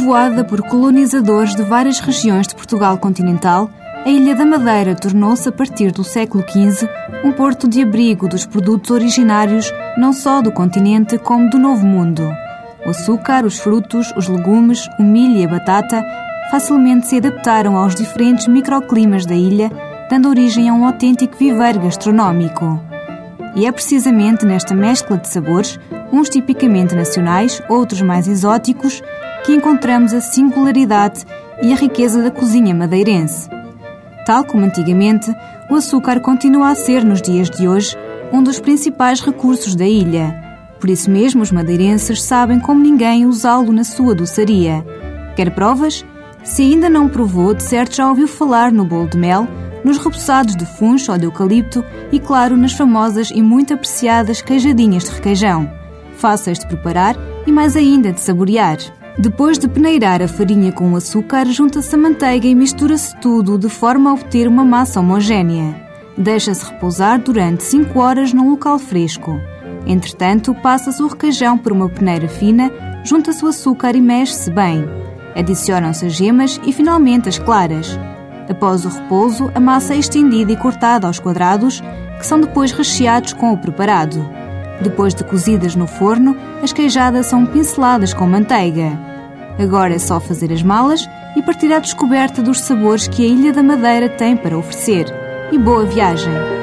Povoada por colonizadores de várias regiões de Portugal continental, a Ilha da Madeira tornou-se, a partir do século XV, um porto de abrigo dos produtos originários não só do continente como do Novo Mundo. O açúcar, os frutos, os legumes, o milho e a batata facilmente se adaptaram aos diferentes microclimas da ilha, dando origem a um autêntico viveiro gastronómico. E é precisamente nesta mescla de sabores, uns tipicamente nacionais, outros mais exóticos, que encontramos a singularidade e a riqueza da cozinha madeirense. Tal como antigamente, o açúcar continua a ser, nos dias de hoje, um dos principais recursos da ilha. Por isso mesmo, os madeirenses sabem como ninguém usá-lo na sua doçaria. Quer provas? Se ainda não provou, de certo já ouviu falar no bolo de mel, nos repousados de funcho ou de eucalipto e, claro, nas famosas e muito apreciadas queijadinhas de requeijão. Fáceis de preparar e mais ainda de saborear. Depois de peneirar a farinha com o açúcar, junta-se a manteiga e mistura-se tudo de forma a obter uma massa homogénea. Deixa-se repousar durante 5 horas num local fresco. Entretanto, passa-se o requeijão por uma peneira fina, junta-se o açúcar e mexe-se bem. Adicionam-se as gemas e finalmente as claras. Após o repouso, a massa é estendida e cortada aos quadrados, que são depois recheados com o preparado. Depois de cozidas no forno, as queijadas são pinceladas com manteiga. Agora é só fazer as malas e partir à descoberta dos sabores que a Ilha da Madeira tem para oferecer. E boa viagem!